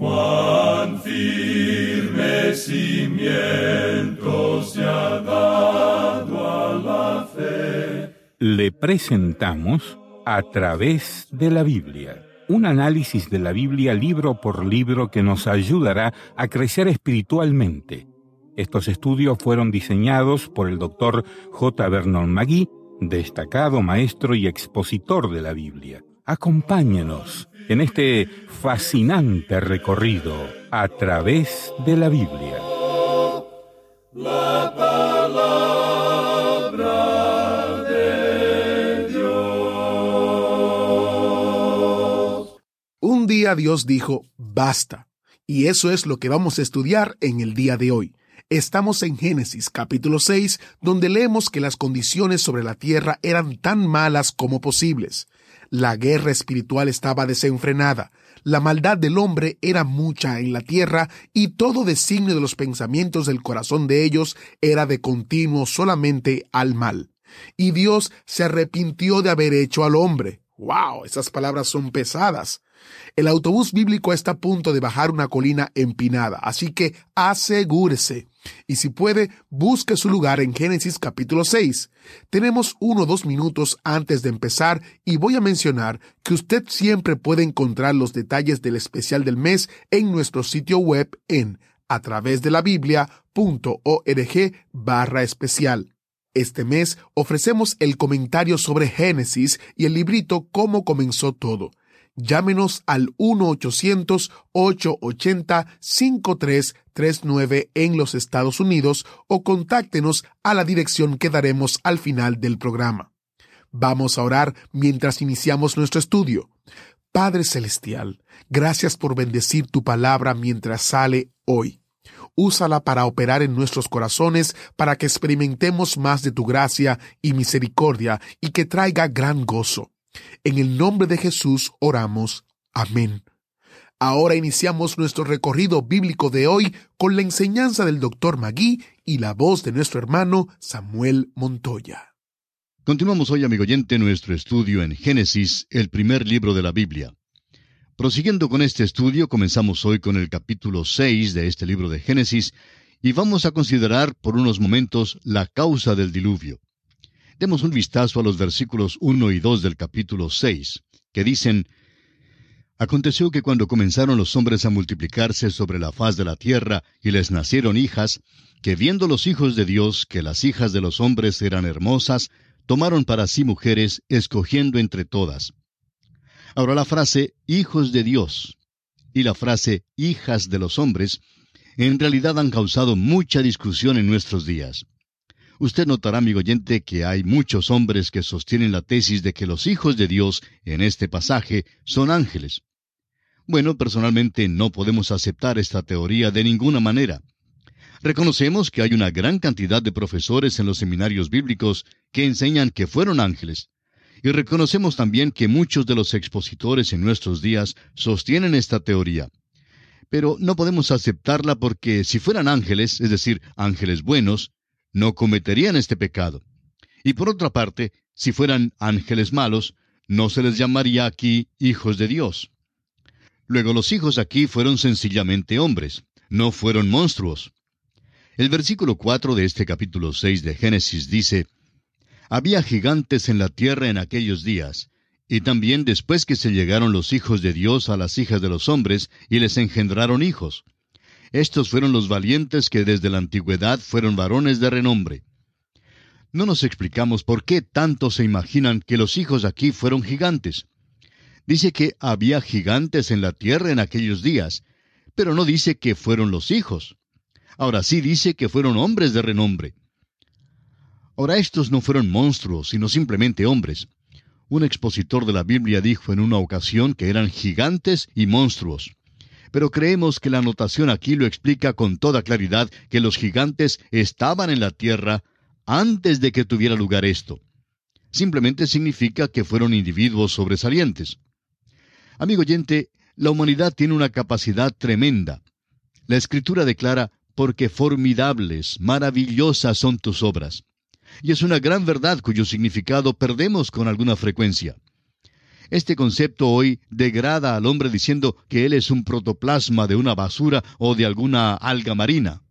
Cuán se ha dado a la fe. Le presentamos a través de la Biblia. Un análisis de la Biblia libro por libro que nos ayudará a crecer espiritualmente. Estos estudios fueron diseñados por el doctor J. Vernon Magui, destacado maestro y expositor de la Biblia. Acompáñenos en este fascinante recorrido a través de la Biblia. La palabra de Dios. Un día Dios dijo, basta. Y eso es lo que vamos a estudiar en el día de hoy. Estamos en Génesis capítulo 6, donde leemos que las condiciones sobre la tierra eran tan malas como posibles. La guerra espiritual estaba desenfrenada, la maldad del hombre era mucha en la tierra y todo designio de los pensamientos del corazón de ellos era de continuo solamente al mal. Y Dios se arrepintió de haber hecho al hombre. ¡Wow! Esas palabras son pesadas. El autobús bíblico está a punto de bajar una colina empinada, así que asegúrese. Y si puede, busque su lugar en Génesis capítulo 6. Tenemos uno o dos minutos antes de empezar y voy a mencionar que usted siempre puede encontrar los detalles del especial del mes en nuestro sitio web en a través de la biblia.org barra especial. Este mes ofrecemos el comentario sobre Génesis y el librito Cómo comenzó todo llámenos al 1-800-880-5339 en los Estados Unidos o contáctenos a la dirección que daremos al final del programa. Vamos a orar mientras iniciamos nuestro estudio. Padre Celestial, gracias por bendecir tu palabra mientras sale hoy. Úsala para operar en nuestros corazones para que experimentemos más de tu gracia y misericordia y que traiga gran gozo. En el nombre de Jesús oramos. Amén. Ahora iniciamos nuestro recorrido bíblico de hoy con la enseñanza del doctor Magui y la voz de nuestro hermano Samuel Montoya. Continuamos hoy, amigo oyente, nuestro estudio en Génesis, el primer libro de la Biblia. Prosiguiendo con este estudio, comenzamos hoy con el capítulo 6 de este libro de Génesis y vamos a considerar por unos momentos la causa del diluvio. Demos un vistazo a los versículos 1 y 2 del capítulo 6, que dicen, Aconteció que cuando comenzaron los hombres a multiplicarse sobre la faz de la tierra y les nacieron hijas, que viendo los hijos de Dios que las hijas de los hombres eran hermosas, tomaron para sí mujeres, escogiendo entre todas. Ahora la frase hijos de Dios y la frase hijas de los hombres en realidad han causado mucha discusión en nuestros días. Usted notará, amigo oyente, que hay muchos hombres que sostienen la tesis de que los hijos de Dios, en este pasaje, son ángeles. Bueno, personalmente no podemos aceptar esta teoría de ninguna manera. Reconocemos que hay una gran cantidad de profesores en los seminarios bíblicos que enseñan que fueron ángeles. Y reconocemos también que muchos de los expositores en nuestros días sostienen esta teoría. Pero no podemos aceptarla porque si fueran ángeles, es decir, ángeles buenos, no cometerían este pecado. Y por otra parte, si fueran ángeles malos, no se les llamaría aquí hijos de Dios. Luego los hijos aquí fueron sencillamente hombres, no fueron monstruos. El versículo 4 de este capítulo 6 de Génesis dice, Había gigantes en la tierra en aquellos días, y también después que se llegaron los hijos de Dios a las hijas de los hombres y les engendraron hijos. Estos fueron los valientes que desde la antigüedad fueron varones de renombre. No nos explicamos por qué tanto se imaginan que los hijos aquí fueron gigantes. Dice que había gigantes en la tierra en aquellos días, pero no dice que fueron los hijos. Ahora sí dice que fueron hombres de renombre. Ahora estos no fueron monstruos, sino simplemente hombres. Un expositor de la Biblia dijo en una ocasión que eran gigantes y monstruos pero creemos que la anotación aquí lo explica con toda claridad que los gigantes estaban en la tierra antes de que tuviera lugar esto. Simplemente significa que fueron individuos sobresalientes. Amigo oyente, la humanidad tiene una capacidad tremenda. La escritura declara, porque formidables, maravillosas son tus obras. Y es una gran verdad cuyo significado perdemos con alguna frecuencia. Este concepto hoy degrada al hombre diciendo que él es un protoplasma de una basura o de alguna alga marina.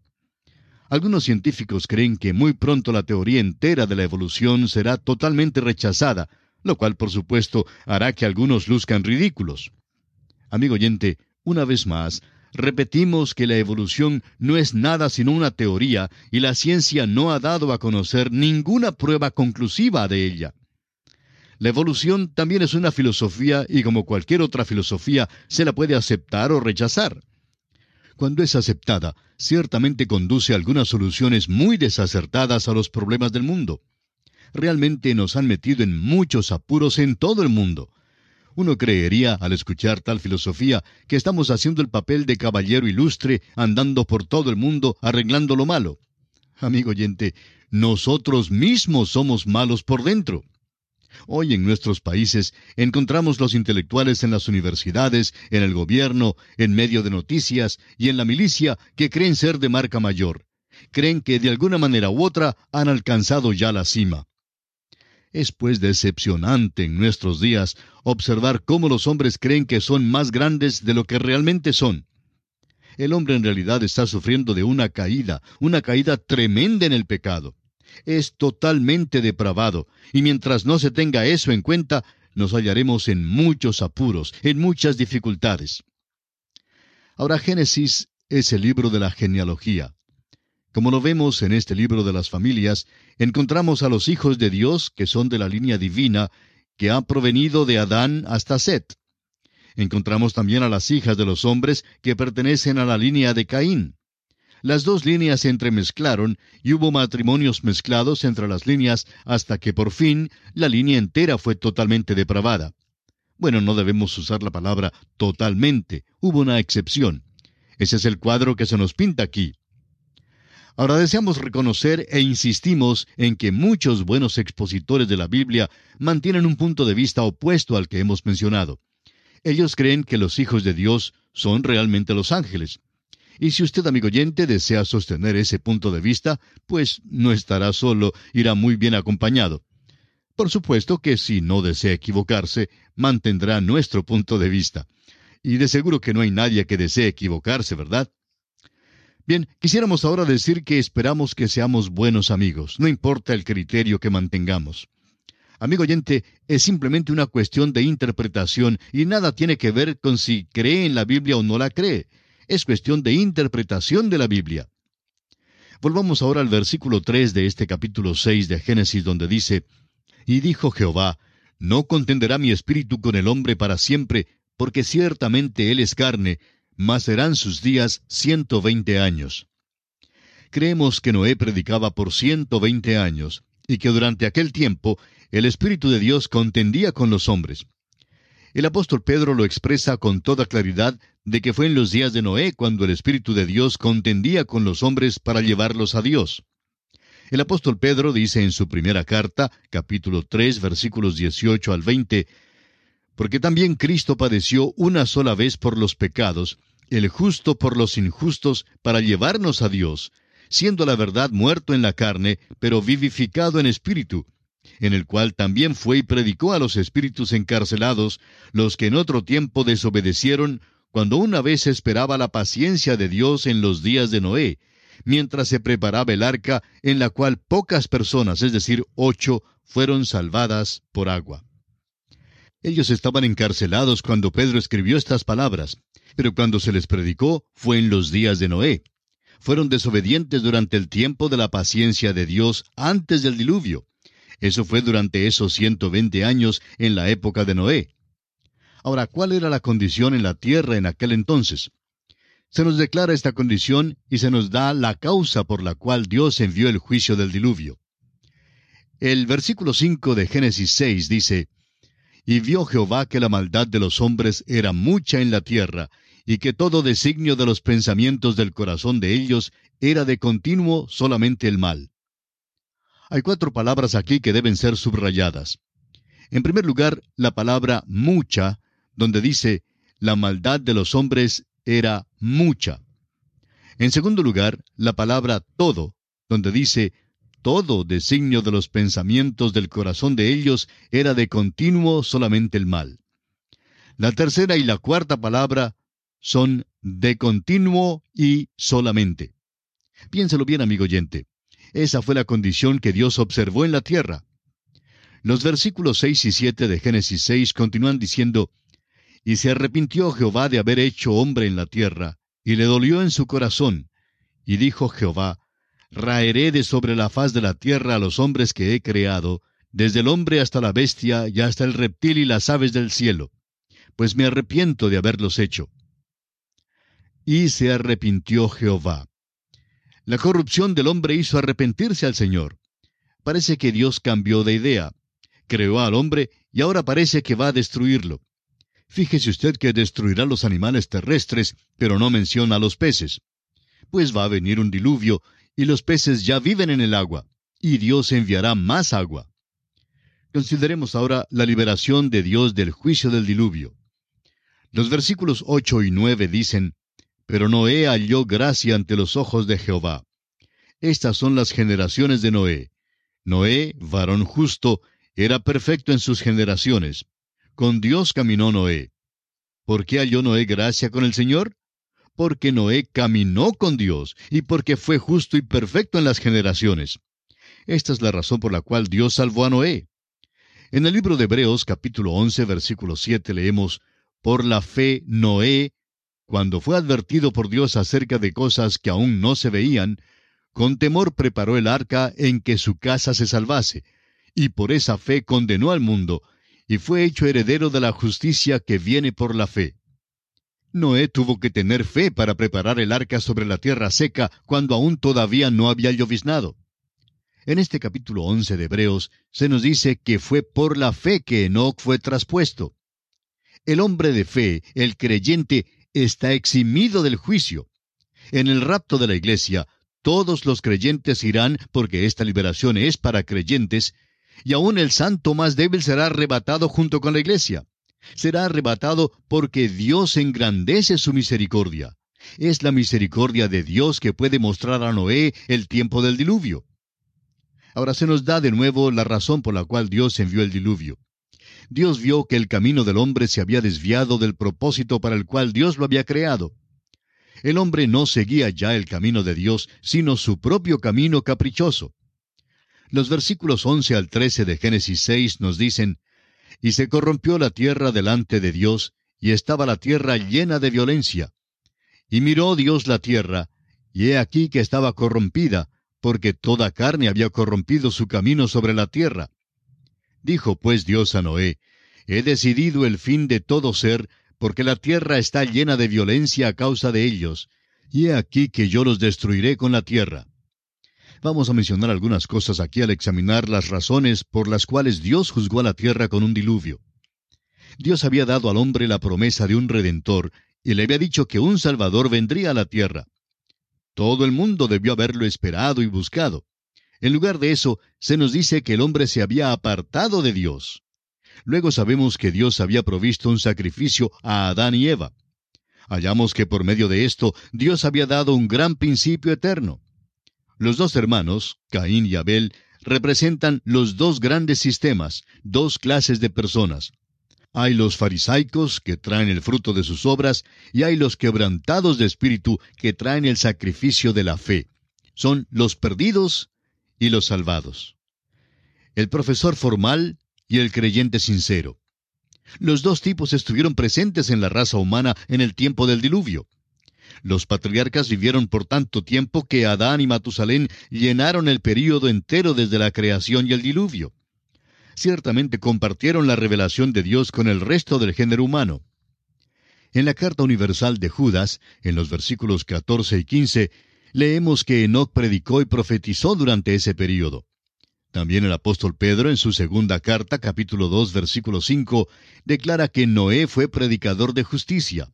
Algunos científicos creen que muy pronto la teoría entera de la evolución será totalmente rechazada, lo cual por supuesto hará que algunos luzcan ridículos. Amigo oyente, una vez más, repetimos que la evolución no es nada sino una teoría y la ciencia no ha dado a conocer ninguna prueba conclusiva de ella. La evolución también es una filosofía y como cualquier otra filosofía se la puede aceptar o rechazar. Cuando es aceptada, ciertamente conduce a algunas soluciones muy desacertadas a los problemas del mundo. Realmente nos han metido en muchos apuros en todo el mundo. Uno creería, al escuchar tal filosofía, que estamos haciendo el papel de caballero ilustre, andando por todo el mundo arreglando lo malo. Amigo oyente, nosotros mismos somos malos por dentro. Hoy en nuestros países encontramos los intelectuales en las universidades, en el gobierno, en medio de noticias y en la milicia que creen ser de marca mayor. Creen que de alguna manera u otra han alcanzado ya la cima. Es pues decepcionante en nuestros días observar cómo los hombres creen que son más grandes de lo que realmente son. El hombre en realidad está sufriendo de una caída, una caída tremenda en el pecado. Es totalmente depravado, y mientras no se tenga eso en cuenta, nos hallaremos en muchos apuros, en muchas dificultades. Ahora Génesis es el libro de la genealogía. Como lo vemos en este libro de las familias, encontramos a los hijos de Dios que son de la línea divina que ha provenido de Adán hasta Set. Encontramos también a las hijas de los hombres que pertenecen a la línea de Caín. Las dos líneas se entremezclaron y hubo matrimonios mezclados entre las líneas hasta que por fin la línea entera fue totalmente depravada. Bueno, no debemos usar la palabra totalmente, hubo una excepción. Ese es el cuadro que se nos pinta aquí. Ahora deseamos reconocer e insistimos en que muchos buenos expositores de la Biblia mantienen un punto de vista opuesto al que hemos mencionado. Ellos creen que los hijos de Dios son realmente los ángeles. Y si usted, amigo oyente, desea sostener ese punto de vista, pues no estará solo, irá muy bien acompañado. Por supuesto que si no desea equivocarse, mantendrá nuestro punto de vista. Y de seguro que no hay nadie que desee equivocarse, ¿verdad? Bien, quisiéramos ahora decir que esperamos que seamos buenos amigos, no importa el criterio que mantengamos. Amigo oyente, es simplemente una cuestión de interpretación y nada tiene que ver con si cree en la Biblia o no la cree. Es cuestión de interpretación de la Biblia. Volvamos ahora al versículo 3 de este capítulo 6 de Génesis donde dice, Y dijo Jehová, No contenderá mi espíritu con el hombre para siempre, porque ciertamente él es carne, mas serán sus días ciento veinte años. Creemos que Noé predicaba por ciento veinte años, y que durante aquel tiempo el Espíritu de Dios contendía con los hombres. El apóstol Pedro lo expresa con toda claridad de que fue en los días de Noé cuando el Espíritu de Dios contendía con los hombres para llevarlos a Dios. El apóstol Pedro dice en su primera carta, capítulo 3, versículos 18 al 20, porque también Cristo padeció una sola vez por los pecados, el justo por los injustos, para llevarnos a Dios, siendo la verdad muerto en la carne, pero vivificado en espíritu, en el cual también fue y predicó a los espíritus encarcelados, los que en otro tiempo desobedecieron, cuando una vez esperaba la paciencia de Dios en los días de Noé, mientras se preparaba el arca, en la cual pocas personas, es decir, ocho, fueron salvadas por agua. Ellos estaban encarcelados cuando Pedro escribió estas palabras, pero cuando se les predicó fue en los días de Noé. Fueron desobedientes durante el tiempo de la paciencia de Dios antes del diluvio. Eso fue durante esos 120 años en la época de Noé. Ahora, ¿cuál era la condición en la tierra en aquel entonces? Se nos declara esta condición y se nos da la causa por la cual Dios envió el juicio del diluvio. El versículo 5 de Génesis 6 dice, Y vio Jehová que la maldad de los hombres era mucha en la tierra, y que todo designio de los pensamientos del corazón de ellos era de continuo solamente el mal. Hay cuatro palabras aquí que deben ser subrayadas. En primer lugar, la palabra mucha, donde dice, la maldad de los hombres era mucha. En segundo lugar, la palabra todo, donde dice, todo designio de los pensamientos del corazón de ellos era de continuo solamente el mal. La tercera y la cuarta palabra son de continuo y solamente. Piénselo bien, amigo oyente. Esa fue la condición que Dios observó en la tierra. Los versículos 6 y 7 de Génesis 6 continúan diciendo, Y se arrepintió Jehová de haber hecho hombre en la tierra, y le dolió en su corazón. Y dijo Jehová, Raeré de sobre la faz de la tierra a los hombres que he creado, desde el hombre hasta la bestia y hasta el reptil y las aves del cielo, pues me arrepiento de haberlos hecho. Y se arrepintió Jehová. La corrupción del hombre hizo arrepentirse al Señor. Parece que Dios cambió de idea creó al hombre y ahora parece que va a destruirlo. Fíjese usted que destruirá los animales terrestres, pero no menciona a los peces. Pues va a venir un diluvio, y los peces ya viven en el agua, y Dios enviará más agua. Consideremos ahora la liberación de Dios del juicio del diluvio. Los versículos 8 y 9 dicen, Pero Noé halló gracia ante los ojos de Jehová. Estas son las generaciones de Noé. Noé, varón justo, era perfecto en sus generaciones. Con Dios caminó Noé. ¿Por qué halló Noé gracia con el Señor? Porque Noé caminó con Dios y porque fue justo y perfecto en las generaciones. Esta es la razón por la cual Dios salvó a Noé. En el libro de Hebreos capítulo 11 versículo 7 leemos, Por la fe Noé, cuando fue advertido por Dios acerca de cosas que aún no se veían, con temor preparó el arca en que su casa se salvase, y por esa fe condenó al mundo, y fue hecho heredero de la justicia que viene por la fe. Noé tuvo que tener fe para preparar el arca sobre la tierra seca cuando aún todavía no había lloviznado. En este capítulo 11 de Hebreos se nos dice que fue por la fe que Enoch fue traspuesto. El hombre de fe, el creyente, está eximido del juicio. En el rapto de la iglesia, todos los creyentes irán porque esta liberación es para creyentes y aún el santo más débil será arrebatado junto con la iglesia. Será arrebatado porque Dios engrandece su misericordia. Es la misericordia de Dios que puede mostrar a Noé el tiempo del diluvio. Ahora se nos da de nuevo la razón por la cual Dios envió el diluvio. Dios vio que el camino del hombre se había desviado del propósito para el cual Dios lo había creado. El hombre no seguía ya el camino de Dios, sino su propio camino caprichoso. Los versículos 11 al 13 de Génesis 6 nos dicen, Y se corrompió la tierra delante de Dios, y estaba la tierra llena de violencia. Y miró Dios la tierra, y he aquí que estaba corrompida, porque toda carne había corrompido su camino sobre la tierra. Dijo pues Dios a Noé, He decidido el fin de todo ser, porque la tierra está llena de violencia a causa de ellos, y he aquí que yo los destruiré con la tierra. Vamos a mencionar algunas cosas aquí al examinar las razones por las cuales Dios juzgó a la tierra con un diluvio. Dios había dado al hombre la promesa de un redentor y le había dicho que un Salvador vendría a la tierra. Todo el mundo debió haberlo esperado y buscado. En lugar de eso, se nos dice que el hombre se había apartado de Dios. Luego sabemos que Dios había provisto un sacrificio a Adán y Eva. Hallamos que por medio de esto Dios había dado un gran principio eterno. Los dos hermanos, Caín y Abel, representan los dos grandes sistemas, dos clases de personas. Hay los farisaicos que traen el fruto de sus obras y hay los quebrantados de espíritu que traen el sacrificio de la fe. Son los perdidos y los salvados. El profesor formal y el creyente sincero. Los dos tipos estuvieron presentes en la raza humana en el tiempo del diluvio. Los patriarcas vivieron por tanto tiempo que Adán y Matusalén llenaron el período entero desde la creación y el diluvio. Ciertamente compartieron la revelación de Dios con el resto del género humano. En la carta universal de Judas, en los versículos 14 y 15, leemos que Enoch predicó y profetizó durante ese período. También el apóstol Pedro en su segunda carta, capítulo 2, versículo 5, declara que Noé fue predicador de justicia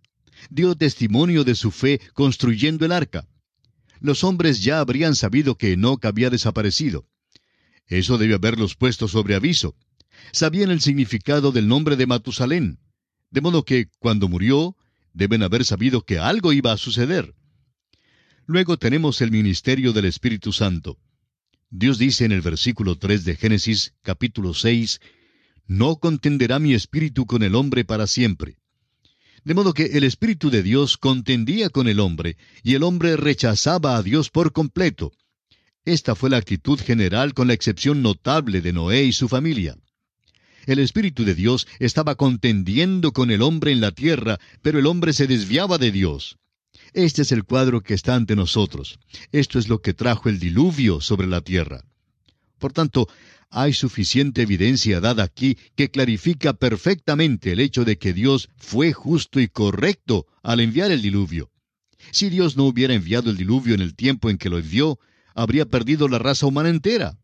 dio testimonio de su fe construyendo el arca. Los hombres ya habrían sabido que Enoch había desaparecido. Eso debe haberlos puesto sobre aviso. Sabían el significado del nombre de Matusalén, de modo que, cuando murió, deben haber sabido que algo iba a suceder. Luego tenemos el ministerio del Espíritu Santo. Dios dice en el versículo 3 de Génesis capítulo 6, No contenderá mi espíritu con el hombre para siempre De modo que el Espíritu de Dios contendía con el hombre, y el hombre rechazaba a Dios por completo. Esta fue la actitud general con la excepción notable de Noé y su familia. El Espíritu de Dios estaba contendiendo con el hombre en la tierra, pero el hombre se desviaba de Dios. Este es el cuadro que está ante nosotros. Esto es lo que trajo el diluvio sobre la tierra. Por tanto, hay suficiente evidencia dada aquí que clarifica perfectamente el hecho de que Dios fue justo y correcto al enviar el diluvio. Si Dios no hubiera enviado el diluvio en el tiempo en que lo envió, habría perdido la raza humana entera.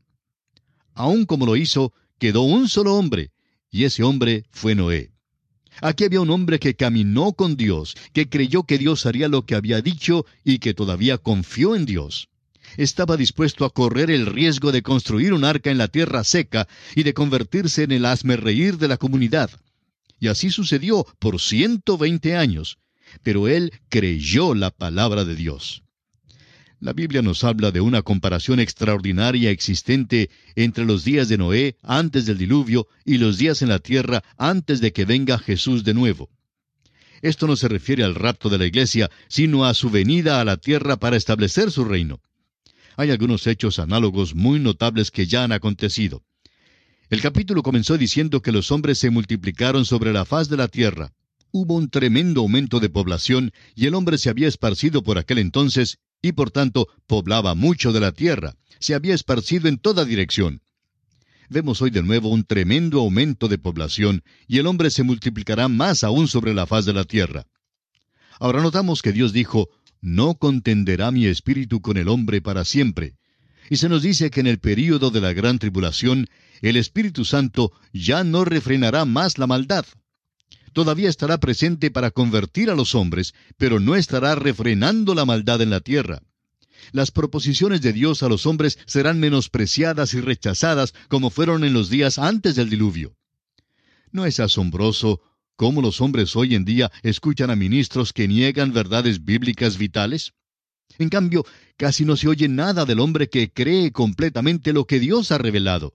Aun como lo hizo, quedó un solo hombre, y ese hombre fue Noé. Aquí había un hombre que caminó con Dios, que creyó que Dios haría lo que había dicho y que todavía confió en Dios. Estaba dispuesto a correr el riesgo de construir un arca en la tierra seca y de convertirse en el reír de la comunidad. Y así sucedió por ciento veinte años. Pero él creyó la palabra de Dios. La Biblia nos habla de una comparación extraordinaria existente entre los días de Noé antes del diluvio y los días en la tierra antes de que venga Jesús de nuevo. Esto no se refiere al rapto de la iglesia, sino a su venida a la tierra para establecer su reino. Hay algunos hechos análogos muy notables que ya han acontecido. El capítulo comenzó diciendo que los hombres se multiplicaron sobre la faz de la tierra. Hubo un tremendo aumento de población y el hombre se había esparcido por aquel entonces y por tanto poblaba mucho de la tierra, se había esparcido en toda dirección. Vemos hoy de nuevo un tremendo aumento de población, y el hombre se multiplicará más aún sobre la faz de la tierra. Ahora notamos que Dios dijo, No contenderá mi espíritu con el hombre para siempre. Y se nos dice que en el período de la gran tribulación, el Espíritu Santo ya no refrenará más la maldad todavía estará presente para convertir a los hombres, pero no estará refrenando la maldad en la tierra. Las proposiciones de Dios a los hombres serán menospreciadas y rechazadas como fueron en los días antes del diluvio. ¿No es asombroso cómo los hombres hoy en día escuchan a ministros que niegan verdades bíblicas vitales? En cambio, casi no se oye nada del hombre que cree completamente lo que Dios ha revelado.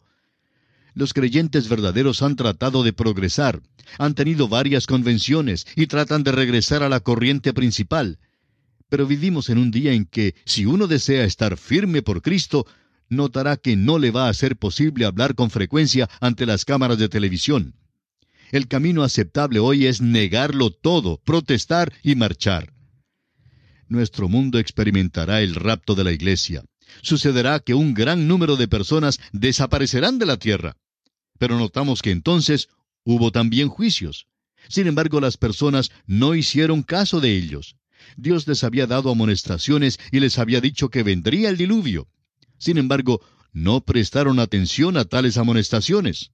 Los creyentes verdaderos han tratado de progresar, han tenido varias convenciones y tratan de regresar a la corriente principal. Pero vivimos en un día en que, si uno desea estar firme por Cristo, notará que no le va a ser posible hablar con frecuencia ante las cámaras de televisión. El camino aceptable hoy es negarlo todo, protestar y marchar. Nuestro mundo experimentará el rapto de la iglesia. Sucederá que un gran número de personas desaparecerán de la tierra. Pero notamos que entonces hubo también juicios. Sin embargo, las personas no hicieron caso de ellos. Dios les había dado amonestaciones y les había dicho que vendría el diluvio. Sin embargo, no prestaron atención a tales amonestaciones.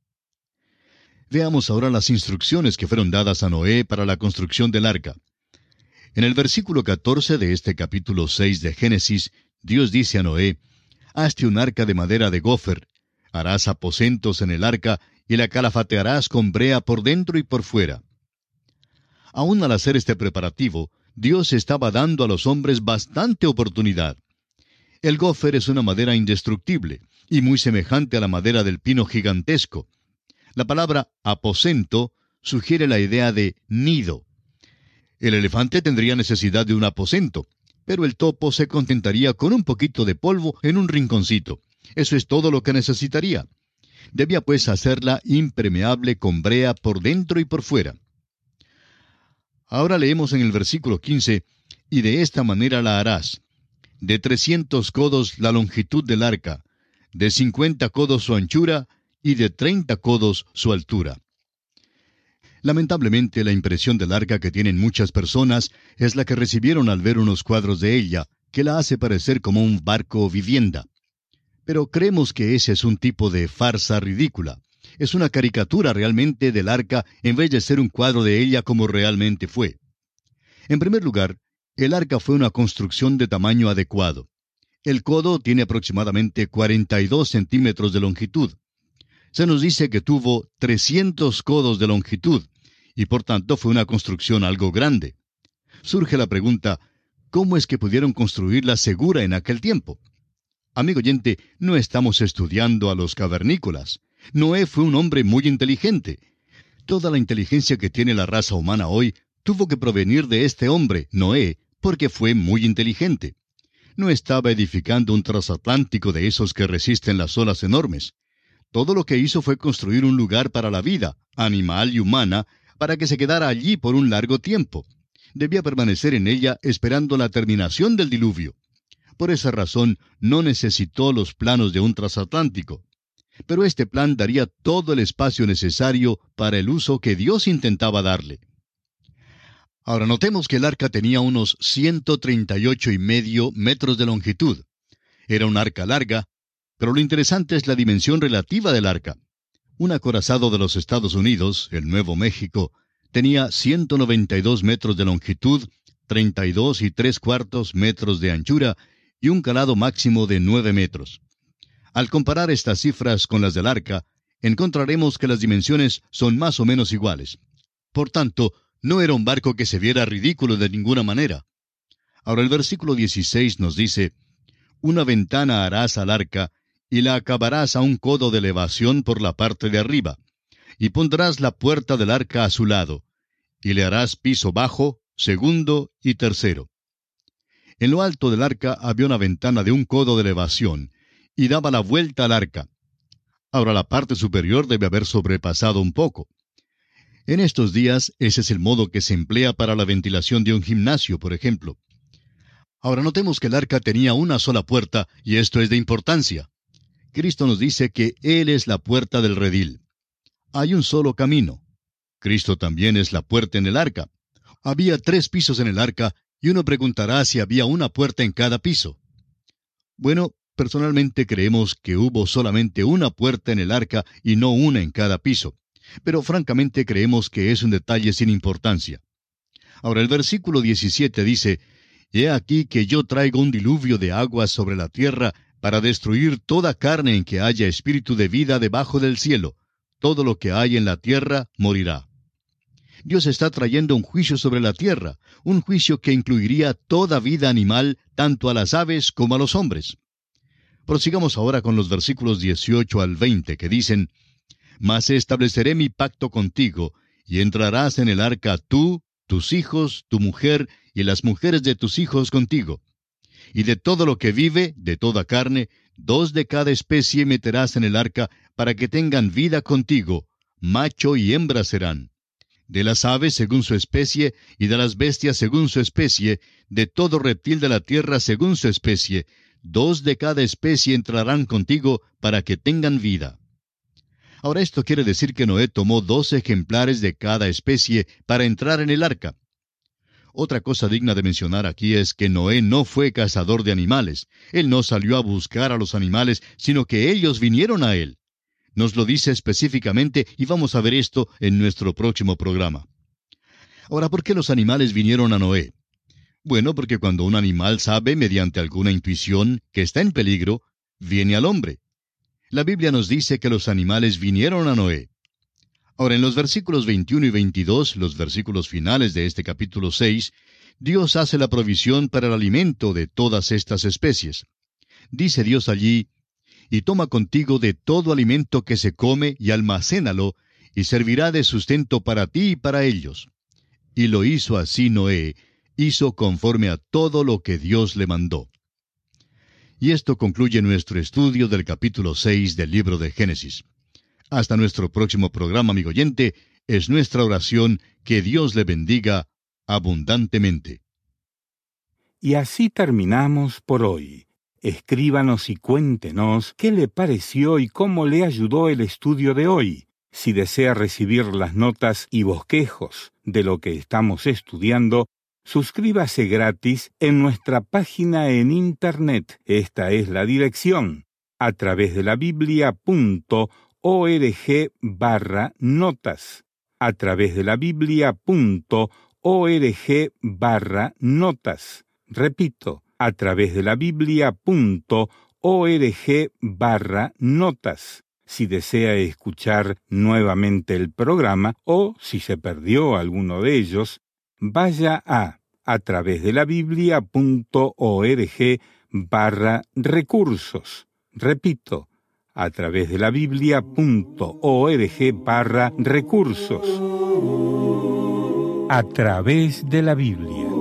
Veamos ahora las instrucciones que fueron dadas a Noé para la construcción del arca. En el versículo 14 de este capítulo 6 de Génesis, Dios dice a Noé, Hazte un arca de madera de gofer, Harás aposentos en el arca y la calafatearás con brea por dentro y por fuera. Aún al hacer este preparativo, Dios estaba dando a los hombres bastante oportunidad. El gofer es una madera indestructible y muy semejante a la madera del pino gigantesco. La palabra aposento sugiere la idea de nido. El elefante tendría necesidad de un aposento, pero el topo se contentaría con un poquito de polvo en un rinconcito. Eso es todo lo que necesitaría. Debía pues hacerla impermeable con brea por dentro y por fuera. Ahora leemos en el versículo 15, y de esta manera la harás. De trescientos codos la longitud del arca, de cincuenta codos su anchura y de treinta codos su altura. Lamentablemente la impresión del arca que tienen muchas personas es la que recibieron al ver unos cuadros de ella, que la hace parecer como un barco o vivienda. Pero creemos que ese es un tipo de farsa ridícula. Es una caricatura realmente del arca en vez de ser un cuadro de ella como realmente fue. En primer lugar, el arca fue una construcción de tamaño adecuado. El codo tiene aproximadamente 42 centímetros de longitud. Se nos dice que tuvo 300 codos de longitud, y por tanto fue una construcción algo grande. Surge la pregunta, ¿cómo es que pudieron construirla segura en aquel tiempo? Amigo oyente, no estamos estudiando a los cavernícolas. Noé fue un hombre muy inteligente. Toda la inteligencia que tiene la raza humana hoy tuvo que provenir de este hombre, Noé, porque fue muy inteligente. No estaba edificando un transatlántico de esos que resisten las olas enormes. Todo lo que hizo fue construir un lugar para la vida, animal y humana, para que se quedara allí por un largo tiempo. Debía permanecer en ella esperando la terminación del diluvio. Por esa razón no necesitó los planos de un transatlántico. Pero este plan daría todo el espacio necesario para el uso que Dios intentaba darle. Ahora notemos que el arca tenía unos 138 y medio metros de longitud. Era un arca larga, pero lo interesante es la dimensión relativa del arca. Un acorazado de los Estados Unidos, el Nuevo México, tenía 192 metros de longitud, 32 y tres cuartos metros de anchura y un calado máximo de 9 metros. Al comparar estas cifras con las del arca, encontraremos que las dimensiones son más o menos iguales. Por tanto, no era un barco que se viera ridículo de ninguna manera. Ahora el versículo 16 nos dice, Una ventana harás al arca, y la acabarás a un codo de elevación por la parte de arriba, y pondrás la puerta del arca a su lado, y le harás piso bajo, segundo y tercero. En lo alto del arca había una ventana de un codo de elevación, y daba la vuelta al arca. Ahora la parte superior debe haber sobrepasado un poco. En estos días ese es el modo que se emplea para la ventilación de un gimnasio, por ejemplo. Ahora notemos que el arca tenía una sola puerta, y esto es de importancia. Cristo nos dice que Él es la puerta del redil. Hay un solo camino. Cristo también es la puerta en el arca. Había tres pisos en el arca, y uno preguntará si había una puerta en cada piso. Bueno, personalmente creemos que hubo solamente una puerta en el arca y no una en cada piso pero francamente creemos que es un detalle sin importancia. Ahora el versículo 17 dice, He aquí que yo traigo un diluvio de aguas sobre la tierra para destruir toda carne en que haya espíritu de vida debajo del cielo. Todo lo que hay en la tierra morirá. Dios está trayendo un juicio sobre la tierra, un juicio que incluiría toda vida animal, tanto a las aves como a los hombres. Prosigamos ahora con los versículos 18 al 20 que dicen, mas estableceré mi pacto contigo, y entrarás en el arca tú, tus hijos, tu mujer, y las mujeres de tus hijos contigo. Y de todo lo que vive, de toda carne, dos de cada especie meterás en el arca, para que tengan vida contigo, macho y hembra serán. De las aves según su especie, y de las bestias según su especie, de todo reptil de la tierra según su especie, dos de cada especie entrarán contigo, para que tengan vida. Ahora esto quiere decir que Noé tomó dos ejemplares de cada especie para entrar en el arca. Otra cosa digna de mencionar aquí es que Noé no fue cazador de animales. Él no salió a buscar a los animales, sino que ellos vinieron a él. Nos lo dice específicamente y vamos a ver esto en nuestro próximo programa. Ahora, ¿por qué los animales vinieron a Noé? Bueno, porque cuando un animal sabe mediante alguna intuición que está en peligro, viene al hombre. La Biblia nos dice que los animales vinieron a Noé. Ahora, en los versículos 21 y 22, los versículos finales de este capítulo 6, Dios hace la provisión para el alimento de todas estas especies. Dice Dios allí, y toma contigo de todo alimento que se come y almacénalo, y servirá de sustento para ti y para ellos. Y lo hizo así Noé, hizo conforme a todo lo que Dios le mandó. Y esto concluye nuestro estudio del capítulo 6 del libro de Génesis. Hasta nuestro próximo programa, amigo oyente, es nuestra oración que Dios le bendiga abundantemente. Y así terminamos por hoy. Escríbanos y cuéntenos qué le pareció y cómo le ayudó el estudio de hoy. Si desea recibir las notas y bosquejos de lo que estamos estudiando, Suscríbase gratis en nuestra página en Internet. Esta es la dirección a través de la biblia.org barra notas. A través de la biblia.org barra notas. Repito, a través de la biblia.org barra notas. Si desea escuchar nuevamente el programa o si se perdió alguno de ellos, vaya a a través de la biblia.org barra recursos. Repito, a través de la biblia.org barra recursos. a través de la Biblia.